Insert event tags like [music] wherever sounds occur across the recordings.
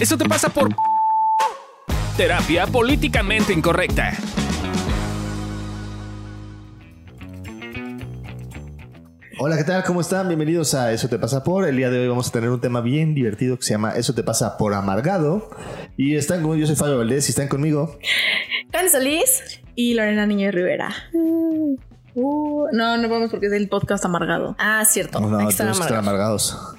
Eso te pasa por terapia políticamente incorrecta. Hola, ¿qué tal? ¿Cómo están? Bienvenidos a Eso te pasa por. El día de hoy vamos a tener un tema bien divertido que se llama Eso te pasa por amargado. Y están conmigo, yo soy Fabio Valdés y están conmigo. Candy Solís y Lorena Niño Rivera. Uh, no, no podemos porque es el podcast amargado. Ah, cierto. No, Hay que tenemos que estar amargados.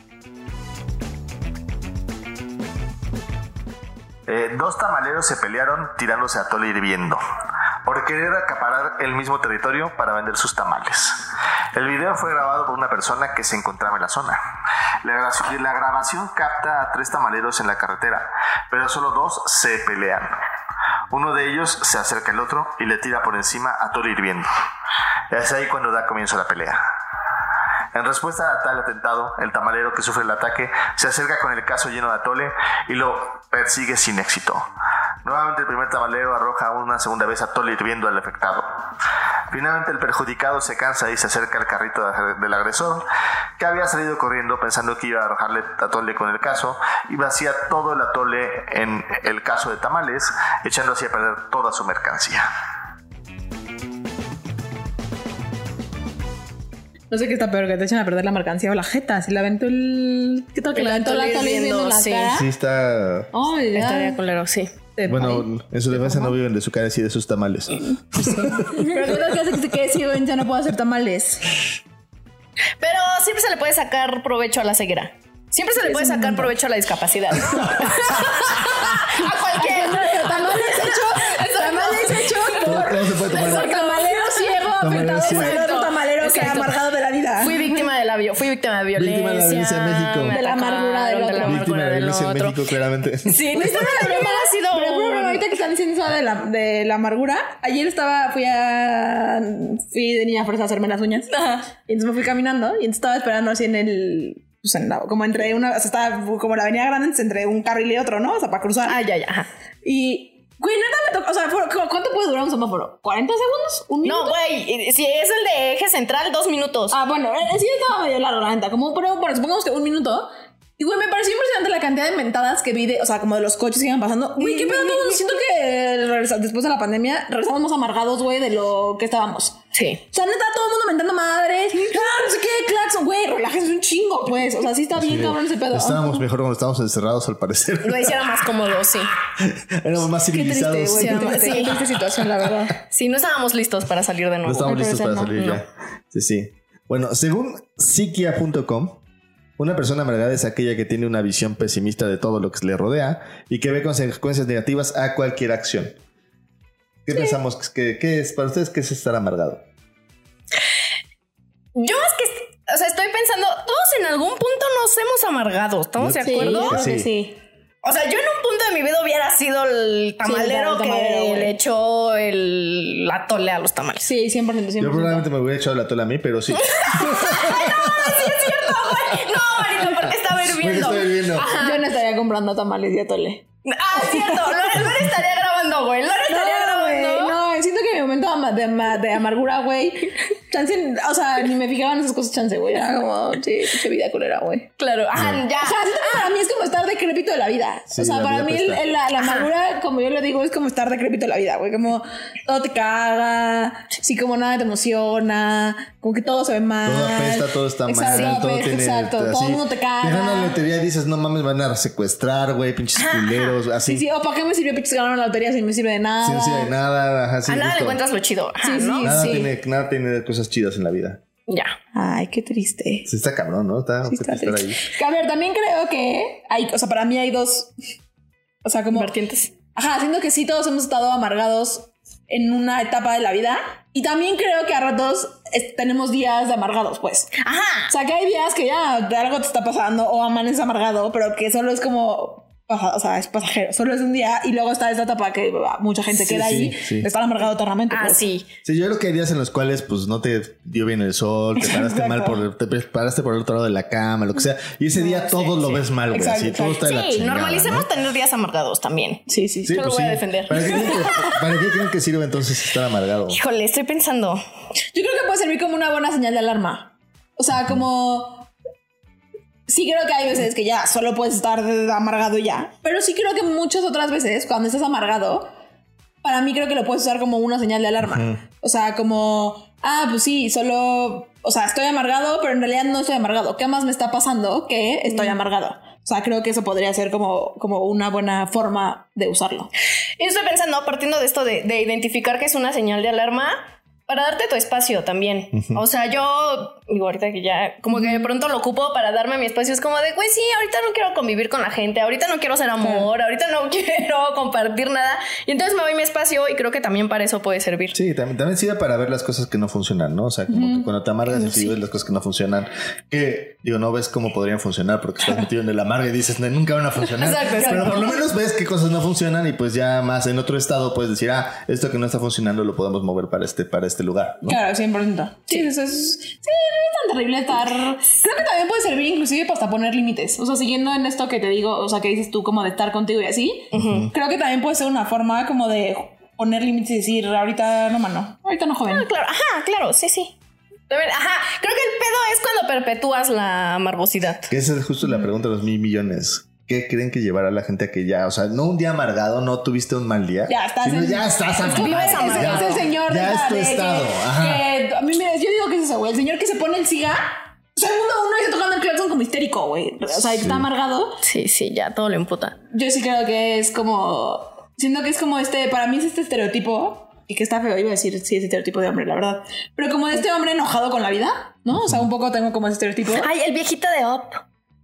Eh, dos tamaleros se pelearon tirándose a tole hirviendo por querer acaparar el mismo territorio para vender sus tamales. El video fue grabado por una persona que se encontraba en la zona. La grabación, la grabación capta a tres tamaleros en la carretera, pero solo dos se pelean. Uno de ellos se acerca al otro y le tira por encima a tole hirviendo. Es ahí cuando da comienzo la pelea. En respuesta a tal atentado, el tamalero que sufre el ataque se acerca con el caso lleno de atole y lo persigue sin éxito. Nuevamente el primer tamalero arroja una segunda vez atole hirviendo al afectado. Finalmente el perjudicado se cansa y se acerca al carrito de- del agresor, que había salido corriendo pensando que iba a arrojarle atole con el caso y vacía todo el atole en el caso de tamales, echando así a perder toda su mercancía. No sé qué está peor, que te echen a perder la mercancía o la jeta. Si la aventó el. ¿Qué tal que la aventó la atole atole hirviendo en la hirviendo, cara? Sí, está... Ay, ya. Estaría culero, sí. Bueno, en su defensa no viven de su cara y de sus tamales. [laughs] Pero ¿qué tal que hace que se quede ciego y ya no puede hacer tamales? Pero siempre se le puede sacar provecho a la ceguera. Siempre se le puede sacar provecho a la discapacidad. [laughs] [laughs] a cualquier. Tamales hecho, tamales hecho Todo, por, todo se puede tomar. Afectado ciego. por el otro tamalero que ha amargado de la vida. Fui víctima de la fui víctima de violencia. Víctima de la violencia en México. me De la amargura del atacaron, otro. De la Víctima de violencia en otro. México, claramente. Sí, no estaba la broma ha sido. Pero, pero, pero, ahorita que están diciendo eso de la, de la amargura, ayer estaba, fui a. Fui de niña fuerza a hacerme las uñas. Ajá. Y entonces me fui caminando y entonces estaba esperando así en el. Pues en la- como entre una. O sea, estaba como la avenida grande, entonces entre un carril y otro, ¿no? O sea, para cruzar. Ah, ya, ya. Y. Güey, neta me tocó. O sea, fue- ¿cu- ¿cuánto puede durar un semáforo? ¿40 segundos? ¿Un minuto? No, güey, si es el de eje central, dos minutos. Ah, bueno, eh, sí estaba medio largo, la neta. Como, pero bueno, supongamos que un minuto. Y güey, me pareció impresionante la cantidad de mentadas que vi de, o sea, como de los coches que iban pasando. Güey, qué pedo todo. Siento que después de la pandemia regresamos más amargados, güey, de lo que estábamos. Sí. O sea, neta, todo el mundo mentando madres. Ah, no sé qué, claxon, güey, relájense un chingo, pues. O sea, sí está bien cabrón ese pedo. Estábamos mejor cuando estábamos encerrados, al parecer. Lo hiciera más cómodo, sí. [laughs] Éramos más Qué triste, civilizados. güey. Qué Sí, triste, sí. qué triste situación, la verdad. Sí, no estábamos listos para salir de nuevo. No estamos Al listos para salir no. ya. Sí, sí. Bueno, según psiquia.com, una persona amargada es aquella que tiene una visión pesimista de todo lo que le rodea y que ve consecuencias negativas a cualquier acción. ¿Qué pensamos? que qué es para ustedes? ¿Qué es estar amargado? Yo es que, o sea, estoy pensando, todos en algún punto nos hemos amargado, ¿estamos de Sí. acuerdo? creo que sí. O sea, yo en un punto de mi vida hubiera sido el tamalero el que tamalero, güey. le echó el la tole a los tamales. Sí, 100%, 100%. Yo probablemente me hubiera echado la tola a mí, pero sí. [laughs] No, Marito, porque estaba Porque hirviendo. Yo no estaría comprando tamales y atole. Ah, cierto. Lore, Lore estaría grabando, güey. Lore estaría momento de, de amargura, güey. Chance, o sea, ni me fijaba en esas cosas, chance, güey. Era como, sí, qué vida culera, güey. Claro, ajá, ya. O sea, siento que para mí es como estar decrépito de la vida. Sí, o sea, para mí el- la, la amargura, como yo lo digo, es como estar decrépito de la vida, güey. Como todo te caga, sí, como nada te emociona, como que todo se ve mal. Todo apesta, todo está Exacto, mal, todo tiene. Exacto, todo así. el mundo te Te ganan la caga. lotería dices, no mames, van a secuestrar, güey, pinches culeros, así. Sí, sí, o para qué me sirvió pinches ganar la lotería si no me sirve de nada. Sí, no sirve de nada, ajá, sí, a nada le encuentras lo chido. Ajá, Sí, sí, ¿no? Nada, sí. tiene, nada tiene cosas chidas en la vida. Ya. Ay, qué triste. Sí, está cabrón, ¿no? Está, Sí, está estar ahí. triste. Que, A ver, también creo que hay, o sea, para mí hay dos, o sea, como Vertientes. Ajá, siento que sí todos hemos estado amargados en una etapa de la vida y también creo que a ratos es- tenemos días de amargados, pues. Ajá. O sea, que hay días que ya algo te está pasando o amaneces amargado, pero que solo es como o sea, es pasajero, [laughs] solo es un día y luego está esta etapa que bah, mucha gente Sí, queda sí, ahí sí. estar amargado eternamente. Ah, pues. sí. Sí, yo creo que hay días en los cuales pues no te dio bien el sol, te paraste Exacto. mal por, te paraste por el otro lado de la cama, lo que sea. Y ese día todo lo ves mal, güey. Así, todo está de la Sí, chingada, normalicemos ¿no? tener días amargados también. Sí, sí, sí. Sí, Yo lo pues voy a sí. defender. ¿Para qué, ¿Para qué creen que sirve entonces estar amargado? Híjole, estoy pensando. Yo creo que puede servir como una buena señal de alarma. O sea, como sí creo que hay veces que ya solo puedes estar amargado ya. Pero sí creo que muchas otras veces, cuando estás amargado, para mí creo que lo puedes usar como una señal de alarma. O sea, como, ah, pues sí, solo, o sea, estoy amargado, pero en realidad no estoy amargado. ¿Qué más me está pasando que estoy amargado? O sea, creo que eso podría ser como, como una buena forma de usarlo. Y estoy pensando, partiendo de esto de, de identificar que es una señal de alarma, para darte tu espacio también. O sea, yo digo ahorita que ya como que de pronto lo ocupo para darme mi espacio. Es como de, güey, sí, ahorita no quiero convivir con la gente, ahorita no quiero ser amor, ahorita no [laughs] quiero compartir nada. Y entonces me doy mi espacio y creo que también para eso puede servir. Sí, también, también sirve para ver las cosas que no funcionan, ¿no? O sea, como que cuando te amargas y ves las cosas que no funcionan, que digo, no ves cómo podrían funcionar porque estás metido en el amarga y dices, "No, nunca van a funcionar. Exacto, [laughs] exacto. Pero por lo menos ves qué cosas no funcionan y pues ya más en otro estado puedes decir, ah, esto que no está funcionando lo podemos mover para este, para este lugar, ¿no? Claro, 100%. Sí, eso es. Sí, no es tan terrible estar. Creo que también puede servir inclusive para hasta poner límites. O sea, siguiendo en esto que te digo, o sea, que dices tú como de estar contigo y así, creo que también puede ser una forma como de poner límites y decir, ahorita no, mano, ahorita no, joven. Ah, claro, ajá, claro, sí, sí. También, Ajá, creo que el pedo es cuando perpetúas la amargosidad. Que esa es justo la pregunta de los mil millones. ¿Qué creen que llevará a la gente a que ya, o sea, no un día amargado, no tuviste un mal día? Ya estás sino en- ya estás Tú vives- amargado. es, ya, es el señor ya de es tu de estado. que- Ajá. que- a mí mira, yo digo que es eso, güey. El señor que se pone el ciga. O sea, el mundo uno está tocando el claxon como histérico, güey. O sea, que está amargado. Sí, sí, ya todo lo imputa. Yo sí creo que es como. Siento que es como este. Para mí es este estereotipo. Y que está feo, iba a decir, sí, es estereotipo de hombre, la verdad. Pero como de este hombre enojado con la vida, ¿no? O sea, un poco tengo como ese estereotipo. Ay, el viejito de Up.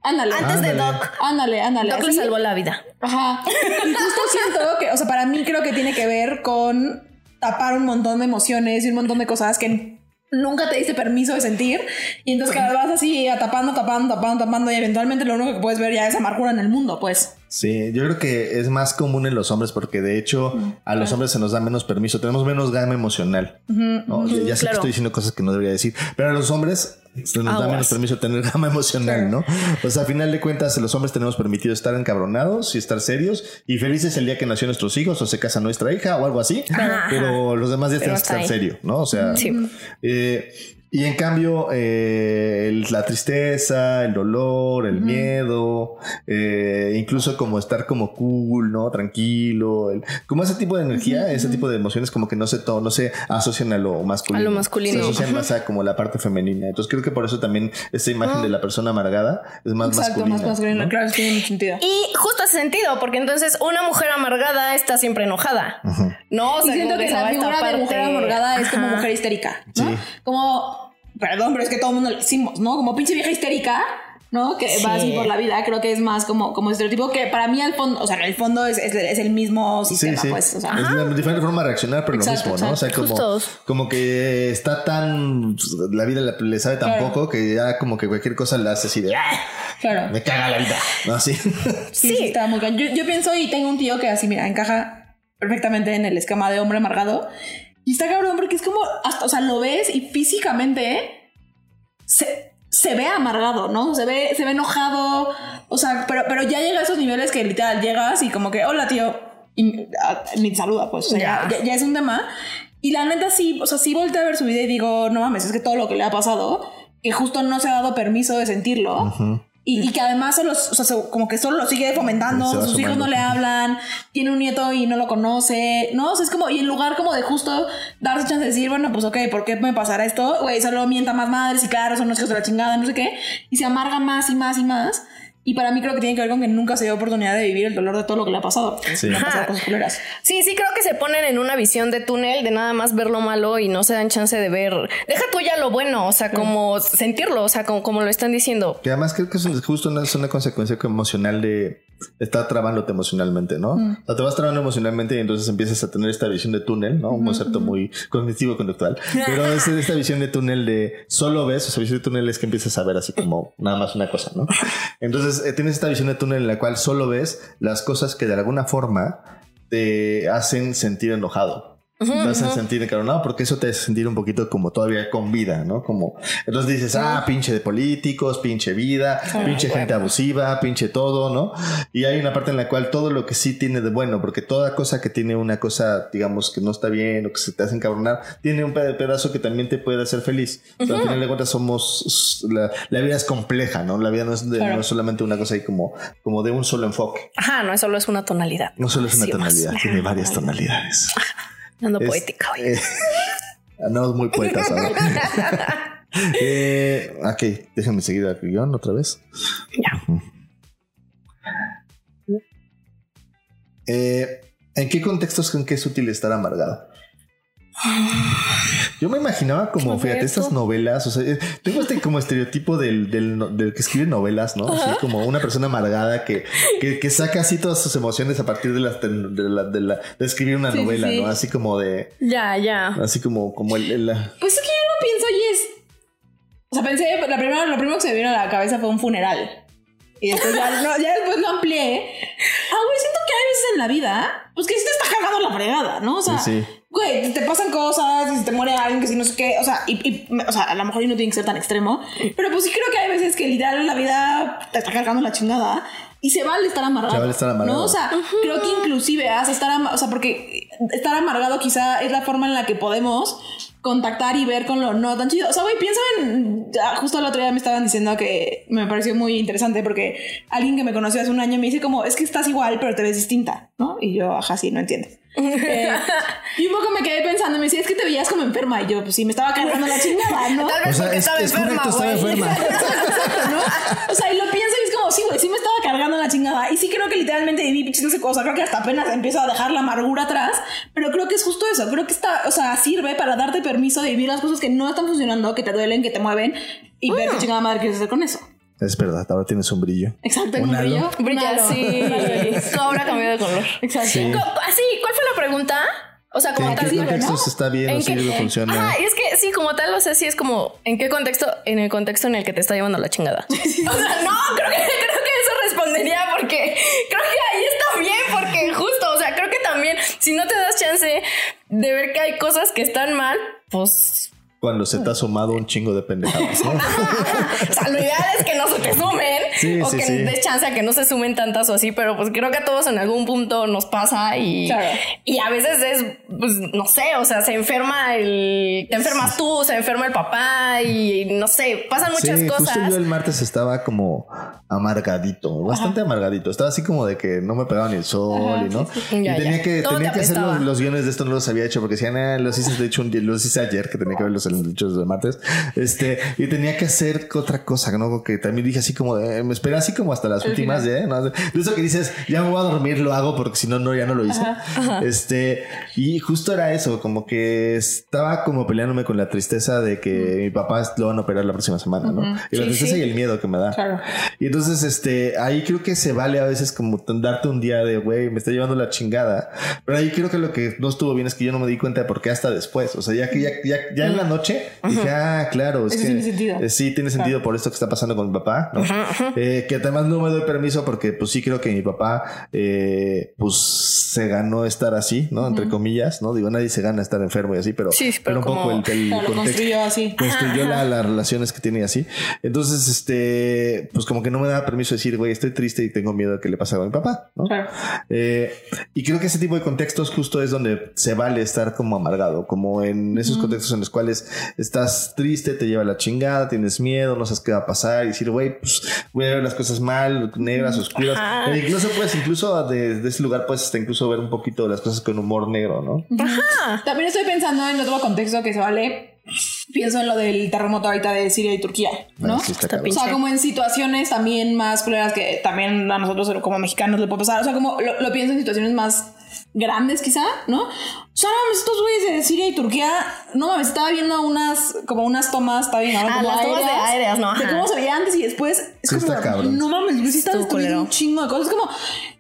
Ándale. Antes de. Doc. Ándale, ándale. Doc le salvó la vida. Ajá. Y justo siento que, o sea, para mí creo que tiene que ver con tapar un montón de emociones y un montón de cosas que nunca te diste permiso de sentir. Y entonces cada vez vas así a tapando, tapando, tapando, tapando y eventualmente lo único que puedes ver ya es amargura en el mundo, pues. Sí, yo creo que es más común en los hombres porque de hecho a los hombres se nos da menos permiso, tenemos menos gama emocional. ¿no? Ya- ya sé que estoy diciendo cosas que no debería decir, pero a los hombres se nos da menos permiso tener [laughs] gama emocional, ¿no? O sea, a final de cuentas, los hombres tenemos permitido estar encabronados y estar serios y felices el día que nació nuestros hijos o se casa nuestra hija o algo así, pero los demás días tenemos que estar serio, ¿no? O sea, Sí. eh, y en cambio, eh, el- la tristeza, el dolor, el miedo, eh, incluso como estar como cool, ¿no? Tranquilo, el- como ese tipo de energía, ese tipo de emociones como que no se, no se asocian a lo masculino. A lo masculino. Se asocian más a como la parte femenina. Entonces creo que por eso también esta imagen de la persona amargada es más Exacto, masculina. más masculino. ¿no? Claro, sí tiene mucho sentido. Y justo hace sentido, porque entonces una mujer amargada está siempre enojada. No, o Y sea, siento que la figura de mujer amargada es como mujer histérica, ¿no? Sí. Como, perdón, pero es que todo el mundo le decimos, ¿no? Como pinche vieja histérica, ¿no? Que Sí. va así por la vida. Creo que es más como, como estereotipo que para mí al fondo, o sea, en el fondo es, es, es el mismo Sí, sistema, sí. pues. O sea, es una diferente forma de reaccionar, pero Exacto, lo mismo, ¿no? O sea, como, como que está tan. La vida le, le sabe tan Claro. poco que ya como que cualquier cosa le hace así de. "Ah, claro. Me caga la vida. ¿No? Así. Sí, [laughs] sí, está muy yo, yo pienso y tengo un tío que así, mira, encaja perfectamente en el esquema de hombre amargado. Y está cabrón porque es como, hasta, o sea, lo ves y físicamente se, se ve amargado, ¿no? Se ve, se ve enojado. O sea, pero, pero ya llega a esos niveles que literal llegas y como que, hola tío, y ah, ni te saluda, pues. O sea, ya, Ya. es un tema. Y la neta sí, o sea, sí volteé a ver su vida y digo, no mames, es que todo lo que le ha pasado, que justo no se ha dado permiso de sentirlo. Y, y que además solo, o sea, se- como que solo lo sigue fomentando, sus hijos no le hablan, tiene un nieto y no lo conoce, ¿no? O sea, es como, y en lugar como de justo darse chance de decir, bueno, pues ok, ¿por qué me pasará esto? Güey, solo mienta más madres y claro, son unos hijos de la chingada, no sé qué, y se amarga más y más y más. Y para mí creo que tiene que ver con que nunca se dio oportunidad de vivir el dolor de todo lo que le ha pasado. Sí. Pasado cosas culeras. Sí, sí, creo que se ponen en una visión de túnel de nada más ver lo malo y no se dan chance de ver. Deja tú ya lo bueno, o sea, como sentirlo, o sea, como, como lo están diciendo. Que además creo que es justo una, es una consecuencia emocional de estar trabándote emocionalmente, ¿no? O sea, te vas trabando emocionalmente y entonces empiezas a tener esta visión de túnel, ¿no? Un concepto muy cognitivo-conductual. Pero es esta visión de túnel de solo ves, o sea, visión de túnel es que empiezas a ver así como nada más una cosa, ¿no? Entonces eh, tienes esta visión de túnel en la cual solo ves las cosas que de alguna forma te hacen sentir enojado. Vas a sentir encabronado porque eso te hace sentir un poquito como todavía con vida, ¿no? Como entonces dices, ah, pinche de políticos, pinche vida, pinche gente abusiva, pinche todo, ¿no? Y hay una parte en la cual todo lo que sí tiene de bueno, porque toda cosa que tiene una cosa, digamos, que no está bien o que se te hace encabronar, tiene un peda- pedazo que también te puede hacer feliz. Pero al final de cuentas somos, la, la vida es compleja, ¿no? La vida no es, de- Claro. no es solamente una cosa ahí como, como de un solo enfoque. Ajá, no solo es una tonalidad. No solo es una Sí, tonalidad, tiene varias tonalidades. [laughs] Ando Es- poética hoy. eh, [laughs] andamos muy poetas ahora. [laughs] eh, ok, déjenme seguir al guion otra vez. Ya. Eh, ¿En qué contextos creen que es útil estar amargada? Yo me imaginaba como, ¿Qué fue fíjate, estas novelas, o sea, eh, tengo este como estereotipo del, del, no- del que escribe novelas, ¿no? Así como una persona amargada que, que, que saca así todas sus emociones a partir de, las, de, la, de, la- de escribir una Sí, novela, sí. ¿no? Así como de, Ya, ya. así como, como el, el- la- Pues es que yo lo pienso y es. O sea, pensé, la primera, lo primero que se me vino a la cabeza fue un funeral. Y después ya, no, ya después lo amplié. Ah, güey, siento que hay veces en la vida, pues que sí te está cargando la fregada, ¿no? O sea, Sí, sí. Güey, te pasan cosas, y se te muere alguien, que si no sé qué, o sea, y, y- o sea, a lo mejor no tiene que ser tan extremo, pero pues sí creo que hay veces que literal la vida te está cargando la chingada. Y se vale estar amargado. Se vale estar amargado. ¿no? O sea, creo que inclusive haz estar, ama- o sea, porque estar amargado quizá es la forma en la que podemos contactar y ver con lo no tan chido. O sea, güey, piensa en. ya, Justo el otro día me estaban diciendo que me pareció muy interesante porque alguien que me conoció hace un año me dice como, es que estás igual, pero te ves distinta, ¿no? Y yo, ajá, sí, no entiendo. Eh, y un poco me quedé pensando, me decía, es que te veías como enferma. Y yo, pues sí, me estaba cargando la chingada, ¿no? Tal vez O sea, porque es- estaba es enferma, correcto, estaba güey. enferma. [laughs] ¿no? O sea, y lo pienso y es como, sí, güey, sí me estaba cargando la chingada. Y sí creo que literalmente viví pinches no sé cosa. Creo que hasta apenas empiezo a dejar la amargura atrás. Pero creo que es justo eso. Creo que está, o sea, sirve para darte permiso de vivir las cosas que no están funcionando, que te duelen, que te mueven y ver qué chingada madre quieres hacer con eso. Es verdad, ahora tienes un brillo. Exacto, Un un brillo. Brilla, sí. [laughs] Un halo. Tu obra cambió de color. Exacto. Sí. Así, ¿cuál pregunta? O sea, como ¿En tal. qué ¿no? está bien o ¿En qué- sirve, funciona? Ajá, y es que sí, como tal, o sea, sí es como, ¿en qué contexto? En el contexto en el que te está llevando la chingada. [laughs] o sea, no, creo que, creo que eso respondería porque creo que ahí está bien, porque justo, o sea, creo que también, si no te das chance de ver que hay cosas que están mal, pues, Cuando se te ha sumado un chingo de pendejadas, ¿no? [laughs] o sea, lo ideal es que no se te sumen Sí, o sí, que sí. des chance a que no se sumen tantas o así, pero pues creo que a todos en algún punto nos pasa y, Claro. y a veces es, pues no sé, o sea, se enferma el, te enfermas tú, se enferma el papá y no sé, pasan muchas sí, cosas. justo yo el martes estaba como amargadito, bastante amargadito. Estaba así como de que no me pegaba ni el sol y no. sí. Ya, y tenía ya. que, Todo tenía te que hacer los, los guiones de esto, no los había hecho porque decían, ah, los hice de hecho un día, los hice ayer, que tenía que verlos en los hechos del martes. Este, y tenía que hacer otra cosa, ¿no? Que también dije así como de, me esperé así como hasta las últimas de, ¿no? De eso que dices, ya me voy a dormir, lo hago porque si no, no, ya no lo hice. Este, y justo era eso, como que estaba como peleándome con la tristeza de que mi papá lo van a operar la próxima semana, ¿no? Y la Sí, tristeza sí. y el miedo que me da. Claro. Y entonces, este, ahí creo que se vale a veces como darte un día de, güey, me está llevando la chingada. Pero ahí creo que lo que no estuvo bien es que yo no me di cuenta de por qué hasta después. O sea, ya que ya, ya, ya en la noche dije, ah, claro, es Eso que tiene sentido. eh, sí tiene sentido por esto que está pasando con mi papá, ¿no? Eh, que además no me doy permiso porque, pues sí creo que mi papá, eh, pues se ganó estar así, ¿no? Entre comillas, ¿no? Digo, nadie se gana estar enfermo y así, pero, Sí, pero un poco el, el [laughs] contexto construyó así. construyó la- [laughs] las relaciones que tiene y así. Entonces, este, pues como que no me da permiso de decir, güey, estoy triste y tengo miedo de que le pase algo a mi papá, ¿no? Claro. Eh, y creo que ese tipo de contextos justo es donde se vale estar como amargado, como en esos contextos en los cuales estás triste, te lleva la chingada, tienes miedo, no sabes qué va a pasar y decir, güey, pues voy a ver las cosas mal, negras, oscuras. Ajá. E incluso pues, incluso de, de ese lugar puedes hasta incluso ver un poquito las cosas con humor negro, ¿no? También estoy pensando en otro contexto que se vale. Pienso en lo del terremoto ahorita de Siria y Turquía, ¿no? Sí. O sea, como en situaciones también más culeras que también a nosotros como mexicanos le puede pasar. O sea, como lo, lo pienso en situaciones más grandes quizá, ¿no? O sea, no mames, estos güeyes de Siria y Turquía, no mames, estaba viendo unas, como unas tomas, estaba viendo Ah, como las tomas de aéreas, ¿no? De cómo se veía antes y después. Es Sí, como, está cabrón. no mames, güey, sí está destruyendo un chingo de cosas. Es como,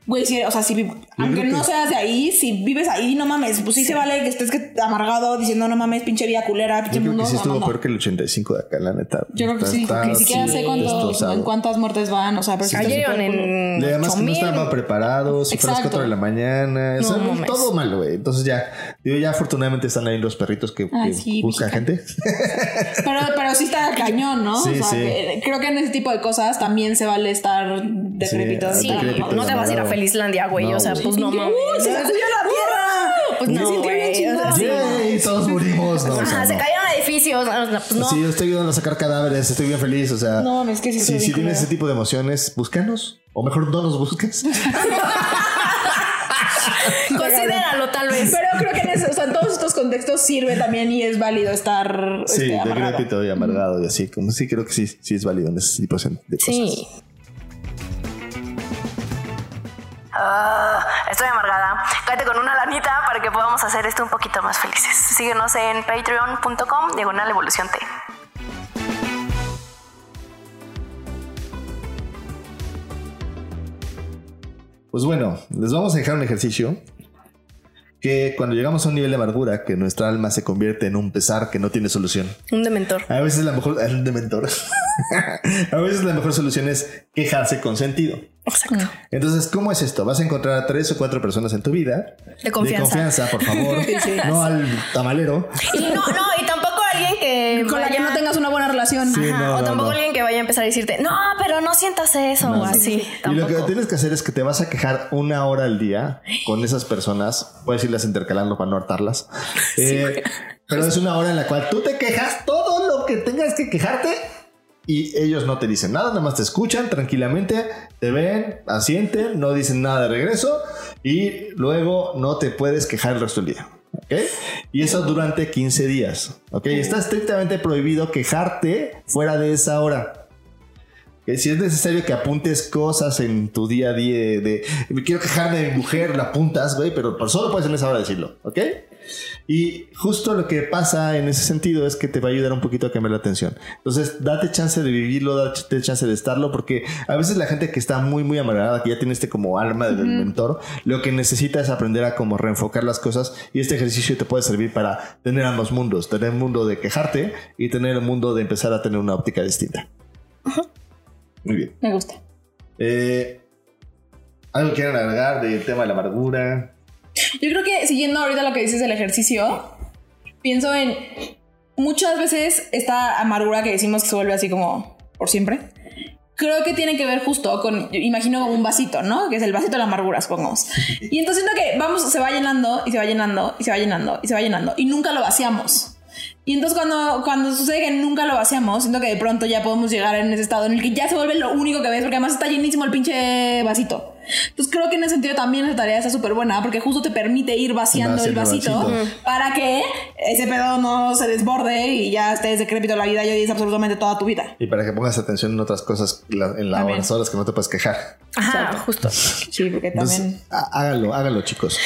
Güey, sí, o sea, si vi- aunque no que- seas de ahí, si vives ahí, no mames, pues sí, se vale que estés que amargado diciendo no mames, pinche vida culera, pinche Yo creo mundo. que sí estuvo mamando". peor que el 85 de acá, la neta. Yo creo que Está- sí, porque ni siquiera sé cuánto, en cuántas muertes van, o sea, pero sí cool. en. Y además que no 8000. estaban preparados, si fue a las Exacto. 4 de la mañana, o sea, No todo mal, güey. Entonces ya, digo, ya afortunadamente están ahí los perritos que, Ay, que sí, buscan gente. Pero, [laughs] pero sí está cañón, ¿no? Sí, o sea, sí. que- creo que en ese tipo de cosas también se vale estar decrépito. Sí, no te vas a ir a amargado. Felislandia, güey. No, o sea, güey. pues no mames. ¡Uy, se la tierra! Pues Me no, güey. todos murimos. No, o sea, Ajá, se no. cayeron edificios. pues no. Sí, yo estoy ayudando a sacar cadáveres, estoy bien feliz, o sea. No, es que sí si, si tienes ese tipo de emociones, búscanos. O mejor no nos busques. [laughs] Considéralo, tal vez. Pero en, todos estos contextos sirve también y es válido estar Sí, este, amargado. decrépito y amargado y así. Como sí, creo que sí, sí es válido en ese tipo de cosas. Sí. Ah, estoy amargada. Cállate con una lanita para que podamos hacer esto un poquito más felices. Síguenos en patreon.com diagonal evolución T. Pues bueno, les vamos a dejar un ejercicio que cuando llegamos a un nivel de amargura, que nuestra alma se convierte en un pesar que no tiene solución. Un dementor. A veces la mejor, [laughs] el dementor. [laughs] a veces la mejor solución es quejarse con sentido. Exacto. Entonces, ¿cómo es esto? Vas a encontrar a tres o cuatro personas en tu vida. De confianza. por favor. [laughs] No al tamalero. Y no, no, y alguien que. Con la que no tengas una buena relación. Sí, Ajá, no, o no, tampoco no. alguien que vaya a empezar a decirte, no, pero no sientas eso o así. Y lo que tienes que hacer es que te vas a quejar una hora al día con esas personas. Puedes irlas intercalando para no hartarlas. [laughs] Eh, pero es una hora en la cual tú te quejas todo lo que tengas que quejarte y ellos no te dicen nada, nada más te escuchan tranquilamente, te ven, asienten, no dicen nada de regreso y luego no te puedes quejar el resto del día. ¿Ok? Y eso durante 15 días. ¿ok? Está estrictamente prohibido quejarte fuera de esa hora. Que si es necesario que apuntes cosas en tu día a día de me quiero quejarme de mi mujer, la apuntas, güey, pero por solo puedes en esa hora decirlo, ¿ok? Y justo lo que pasa en ese sentido es que te va a ayudar un poquito a cambiar la atención. Entonces, date chance de vivirlo, date chance de estarlo, porque a veces la gente que está muy, muy amargada, que ya tiene este como alma del mentor, lo que necesita es aprender a como reenfocar las cosas y este ejercicio te puede servir para tener ambos mundos, tener el mundo de quejarte y tener el mundo de empezar a tener una óptica distinta. Muy bien. Me gusta. Eh, ¿Algo quieran agregar del tema de la amargura? Yo creo que siguiendo ahorita lo que dices del ejercicio, pienso en muchas veces esta amargura que decimos que se vuelve así como por siempre. Creo que tiene que ver justo con, imagino como un vasito, ¿no? Que es el vasito de la amargura, supongamos. Y entonces siento que vamos, se va llenando y se va llenando y se va llenando y se va llenando y nunca lo vaciamos. Y entonces cuando, cuando sucede que nunca lo vaciamos, siento que de pronto ya podemos llegar en ese estado en el que ya se vuelve lo único que ves, porque además está llenísimo el pinche vasito. Entonces creo que en ese sentido también esa tarea está súper buena, porque justo te permite ir vaciando el vasito, para que ese pedo no se desborde y ya estés decrépito la vida y odies absolutamente toda tu vida. Y para que pongas atención en otras cosas la- en las También. horas que no te puedes quejar. Ajá, justo. Sí, porque también... Entonces, há- háganlo, háganlo, chicos.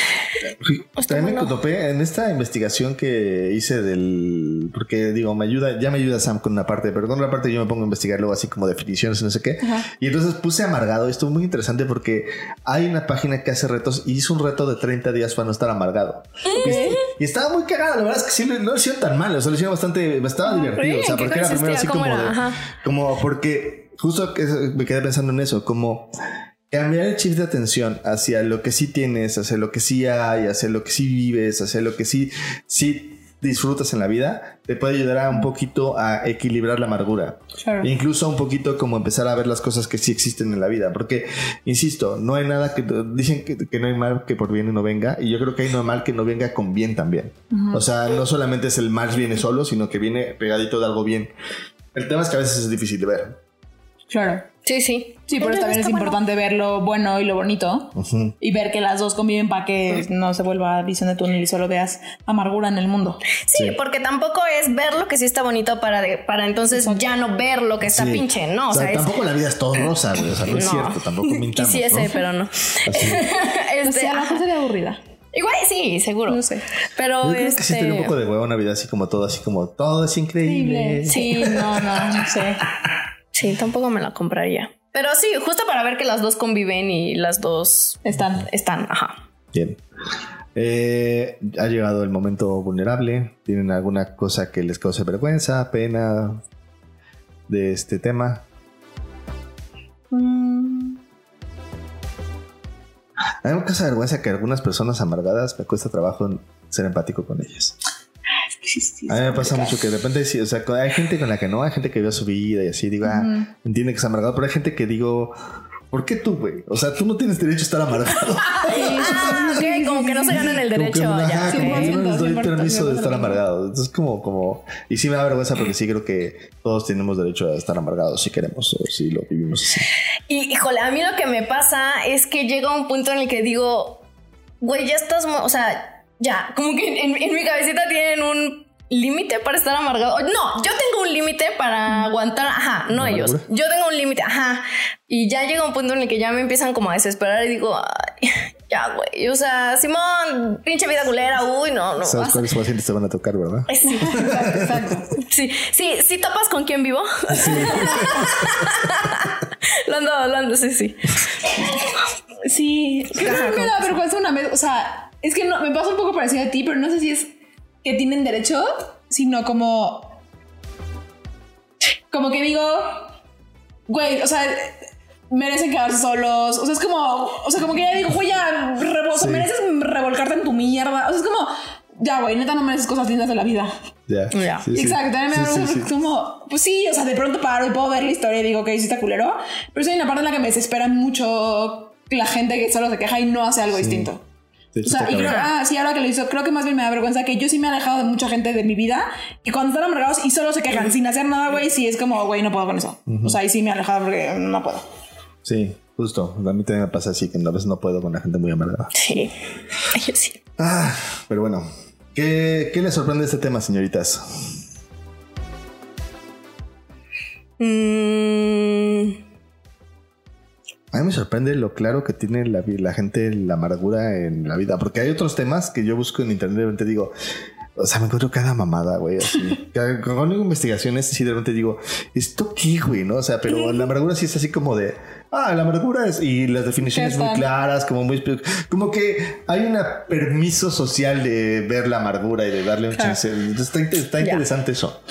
También me topé en esta investigación que hice del. Porque digo, me ayuda, ya me ayuda Sam con una parte, pero con una parte yo me pongo a investigar luego así como definiciones y no sé qué. Y entonces puse amargado. Esto es muy interesante porque hay una página que hace retos y hizo un reto de 30 días para no estar amargado. Y, est- y estaba muy cagado. La verdad es que sí, no lo hicieron tan mal. O sea, lo hicieron bastante, estaba divertido. O sea, ¿qué porque era primero así como ¿Cómo de. Como porque justo me quedé pensando en eso, como cambiar el chip de atención hacia lo que sí tienes, hacia lo que sí hay, hacia lo que sí vives, hacia lo que sí, sí disfrutas en la vida, te puede ayudar a un poquito a equilibrar la amargura. Claro. E incluso un poquito como empezar a ver las cosas que sí existen en la vida. Porque, insisto, no hay nada que... Dicen que, que no hay mal que por bien no venga. Y yo creo que hay no mal que no venga con bien también. O sea, no solamente es el mal viene solo, sino que viene pegadito de algo bien. El tema es que a veces es difícil de ver. Claro. Sí, sí. Sí, por eso también es importante ver lo bueno y lo bonito y ver que las dos conviven para que no se vuelva visión de túnel y solo veas amargura en el mundo. Sí, porque tampoco es ver lo que sí está bonito para, de- para entonces ya no ver lo que está Sí. pinche, ¿no? O, O sea, sea, es- tampoco la vida es todo rosa, güey. O sea, no, es No. cierto, tampoco mintamos. Quisiese, ¿no? pero no. O [laughs] Este, sea, a lo mejor sería aburrida. Igual sí, seguro. No sé. Pero Yo creo este... que sí tenía un poco de huevo una vida así como todo, así como todo es increíble. Sí, no, no, no sé. Sí, tampoco me la compraría. Pero sí, justo para ver que las dos conviven y las dos Están. están, ajá. Bien. Eh, ha llegado el momento vulnerable. ¿Tienen alguna cosa que les cause vergüenza, pena de este tema? A mí me causa vergüenza que algunas personas amargadas me cuesta trabajo ser empático con ellas. A mí me pasa mucho que de repente, sí, o sea, hay gente con la que no, hay gente que vive su vida y así, digo, ah, entiende que es amargado, pero hay gente que digo, ¿por qué tú, güey? O sea, tú no tienes derecho a estar amargado. [laughs] Ah, como que no se ganan el Como que derecho. ya, ajá, como que no les doy 100%, permiso de 100%. estar amargado. Entonces, como, como, y sí me da vergüenza porque sí creo que todos tenemos derecho a estar amargados si queremos o si lo vivimos así. Y híjole, a mí lo que me pasa es que llega un punto en el que digo, güey, ya estás, o sea, ya, como que en, en mi cabecita tienen un límite para estar amargado. No, yo tengo un límite para aguantar, ajá, no ¿La ellos. Yo tengo un límite, ajá. Y ya llega un punto en el que ya me empiezan como a desesperar y digo, "Ay, [laughs] ya, güey, o sea, Simón, pinche vida culera, uy, no, no. Sabes vas- cuáles pacientes te van a tocar, ¿verdad? [laughs] Sí, exacto, exacto. Sí, sí, sí topas con quién vivo. [laughs] lo ando, lo ando, sí, sí. Sí, Creo que me da vergüenza una vez. O sea, es que no, me pasa un poco parecido a ti, pero no sé si es que tienen derecho, sino como. Como que digo. Güey, o sea. Merecen quedarse solos. O sea, es como. O sea, como que ya digo, güey, ya. revol- Sí. Mereces revolcarte en tu mierda. O sea, es como. Ya, güey, neta, no mereces cosas lindas de la vida. Ya. Ya. Sí, sí. Exacto, también me Sí, da sí, sí. como, pues sí, o sea, de pronto paro y puedo ver la historia y digo, ok, sí está culero, pero sí hay una parte en la que me desespera mucho la gente que solo se queja y no hace algo distinto. O sea, y creo, ah, sí, ahora que lo hizo, creo que más bien me da vergüenza que yo sí me he alejado de mucha gente de mi vida y cuando están amargados y solo se quejan sin hacer nada, güey, sí es como, güey, no puedo con eso. O sea, ahí sí me he alejado porque no puedo. Sí, justo. A mí también me pasa así que a veces no puedo con la gente muy amargada. Sí. [laughs] Yo sí. Ah, pero bueno. ¿Qué, qué les sorprende este tema, señoritas? Mm, A mí me sorprende lo claro que tiene la, la gente la amargura en la vida. Porque hay otros temas que yo busco en internet y de repente digo, o sea, me encuentro cada mamada, güey. Así. [laughs] Con investigaciones, sí, de repente digo, ¿esto qué, güey? ¿No? O sea, pero la amargura sí es así como de, ah, la amargura es, y las definiciones muy claras, como muy, como que hay un permiso social de ver la amargura y de darle un chance. Entonces, Está, está interesante eso.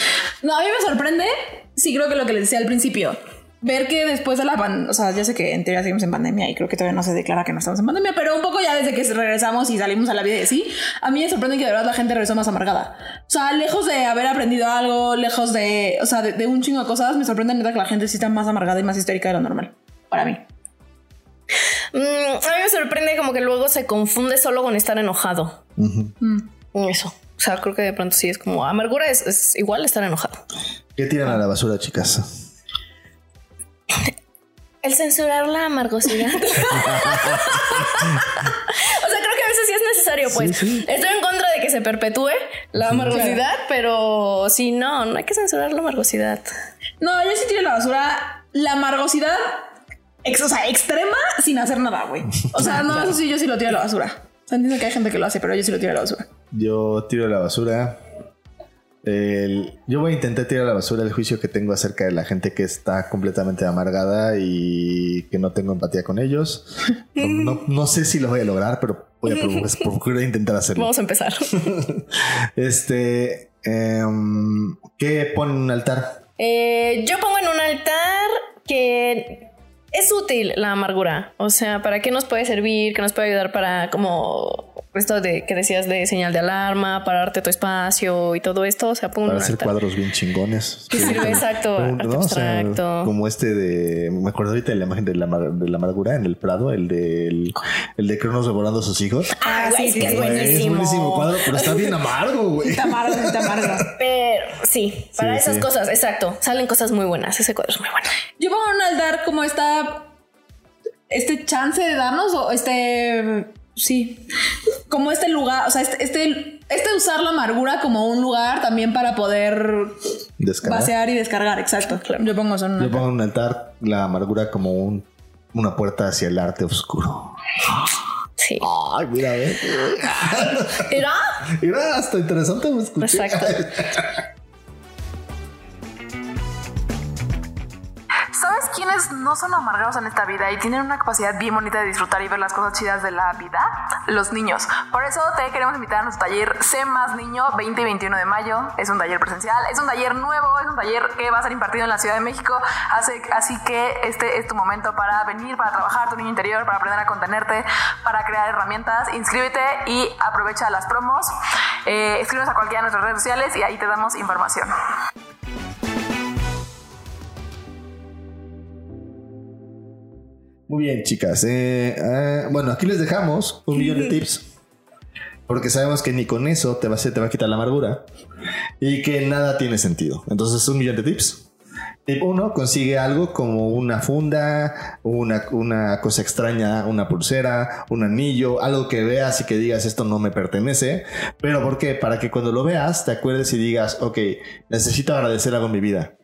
No, a mí me sorprende, sí creo que lo que les decía al principio, ver que después de la pandemia, o sea, ya sé que en teoría seguimos en pandemia y creo que todavía no se declara que no estamos en pandemia, pero un poco ya desde que regresamos y salimos a la vida y así, a mí me sorprende que de verdad la gente regresó más amargada. O sea, lejos de haber aprendido algo, lejos de, o sea, de, de un chingo de cosas, me sorprende neta que la gente sí está más amargada y más histérica de lo normal, para mí. mm, a mí me sorprende como que luego se confunde solo con estar enojado. Eso. O sea, creo que de pronto sí es como amargura es, es igual estar enojado. ¿Qué tiran a la basura, chicas? El censurar la amargosidad. [laughs] o sea, creo que a veces sí es necesario, pues. sí. Estoy en contra de que se perpetúe la amargosidad, pero sí, no, no hay que censurar la amargosidad. No, yo sí tiro la basura la amargosidad, ex- o sea, extrema sin hacer nada, güey. O sea, no, [laughs] eso sí, yo sí lo tiro a la basura. O sea, entiendo que hay gente que lo hace, pero yo sí lo tiro a la basura. Yo tiro a la basura. El- yo voy a intentar tirar a la basura el juicio que tengo acerca de la gente que está completamente amargada y que no tengo empatía con ellos. [laughs] No, no- no sé si lo voy a lograr, pero voy a [laughs] procurar, procurar intentar hacerlo. Vamos a empezar. [laughs] Este, em, ¿qué pone en un altar? Eh, yo pongo en un altar que es útil la amargura. O sea, ¿para qué nos puede servir? ¿Qué nos puede ayudar para como esto de que decías de señal de alarma, pararte tu espacio y todo esto? O sea, en Para hacer cuadros bien chingones. Que sirve, exacto, Un- arte ¿no? O sea, como este de. Me acuerdo ahorita de la imagen de la, de la amargura en el Prado, el de, el, el de Cronos devorando a sus hijos. Ah, güey, es que es Güey, buenísimo. Es buenísimo cuadro, pero está bien amargo, güey. Está amargo, está amargo. Pero sí, para Sí, esas sí. cosas, exacto. Salen cosas muy buenas. Ese cuadro es muy bueno. Yo en un altar como esta. Este chance de darnos, o este. Sí. Como este lugar, o sea, este. Este, este usar la amargura como un lugar también para poder Descargar. vaciar y descargar, exacto. Yo pongo eso en un Yo altar. pongo en un altar la amargura como un, una puerta hacia el arte oscuro. Sí. Ay, mira, ve. ¿Era? Mira, hasta interesante me escuché. Exacto. [laughs] ¿Sabes quiénes no son amargados en esta vida y tienen una capacidad bien bonita de disfrutar y ver las cosas chidas de la vida, los niños. Por eso te queremos invitar a nuestro taller Sé Más Niño 20 y 21 de mayo. Es un taller presencial, es un taller nuevo, es un taller que va a ser impartido en la Ciudad de México. Así que este es tu momento para venir, para trabajar tu niño interior, para aprender a contenerte, para crear herramientas. Inscríbete y aprovecha las promos. Eh, escríbenos a cualquiera de nuestras redes sociales y ahí te damos información. Muy bien, chicas. Eh, eh, bueno, aquí les dejamos un millón de tips. Porque sabemos que ni con eso te va, a, te va a quitar la amargura. Y que nada tiene sentido. Entonces, un millón de tips. Tip 1, consigue algo como una funda, una, una cosa extraña, una pulsera, un anillo, algo que veas y que digas esto no me pertenece. Pero ¿por qué? Para que cuando lo veas te acuerdes y digas, ok, necesito agradecer algo en mi vida.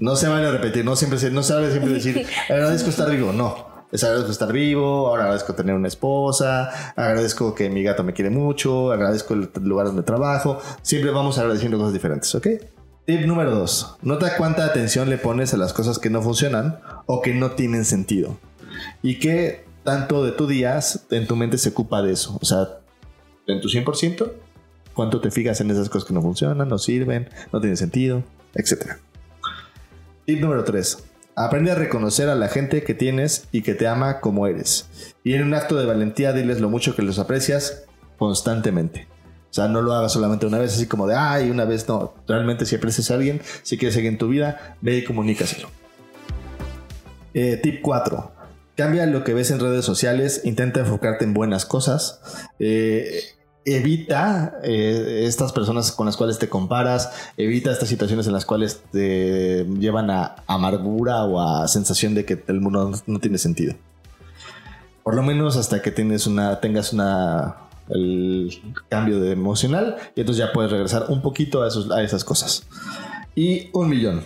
No se vale repetir, no siempre se, no se vale siempre decir [laughs] agradezco estar vivo, no. Es agradezco estar vivo, ahora agradezco tener una esposa, agradezco que mi gato me quiere mucho, agradezco el lugar donde trabajo. Siempre vamos agradeciendo cosas diferentes, ¿ok? Tip número dos. Nota cuánta atención le pones a las cosas que no funcionan o que no tienen sentido. Y que tanto de tu día en tu mente se ocupa de eso. O sea, en tu 100%, cuánto te fijas en esas cosas que no funcionan, no sirven, no tienen sentido, etcétera. Tip número 3. Aprende a reconocer a la gente que tienes y que te ama como eres. Y en un acto de valentía diles lo mucho que los aprecias constantemente. O sea, no lo hagas solamente una vez, así como de, ay, una vez no. Realmente si aprecias a alguien, si quieres seguir en tu vida, ve y comunícaselo. Eh, tip 4. Cambia lo que ves en redes sociales, intenta enfocarte en buenas cosas. Eh, evita eh, estas personas con las cuales te comparas, evita estas situaciones en las cuales te llevan a amargura o a sensación de que el mundo no tiene sentido. Por lo menos hasta que tienes una, tengas una el cambio de emocional y entonces ya puedes regresar un poquito a, esos, a esas cosas. Y un millón.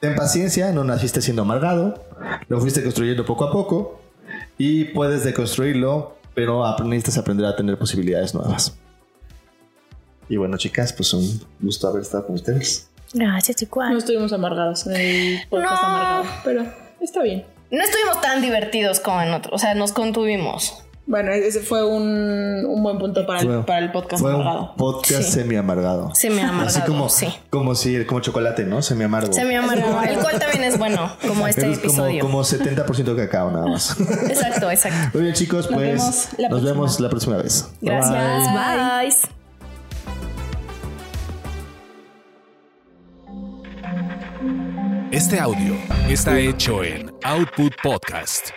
Ten paciencia, no naciste siendo amargado, lo fuiste construyendo poco a poco y puedes deconstruirlo pero necesitas aprender a tener posibilidades nuevas. Y bueno, chicas, pues un gusto haber estado con ustedes. Gracias, igual. No estuvimos amargados en el podcast No. amargado, pero está bien. No estuvimos tan divertidos como en otros. O sea, nos contuvimos. Bueno, ese fue un, un buen punto para, Fue- el, para el podcast Fue amargado. un podcast Sí. semi amargado. Semi amargado, Así como, sí. como si, como chocolate, ¿no? Semi amargo. Se me amargó. El cual también es bueno, como este es como, episodio. como 70% de cacao nada más. Exacto, exacto. Muy bien, chicos, Nos pues vemos nos próxima. vemos la próxima vez. Bye. Gracias. Bye. Este audio está hecho en Output Podcast.